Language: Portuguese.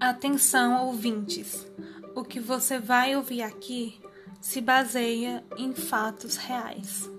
Atenção, ouvintes! O que você vai ouvir aqui se baseia em fatos reais.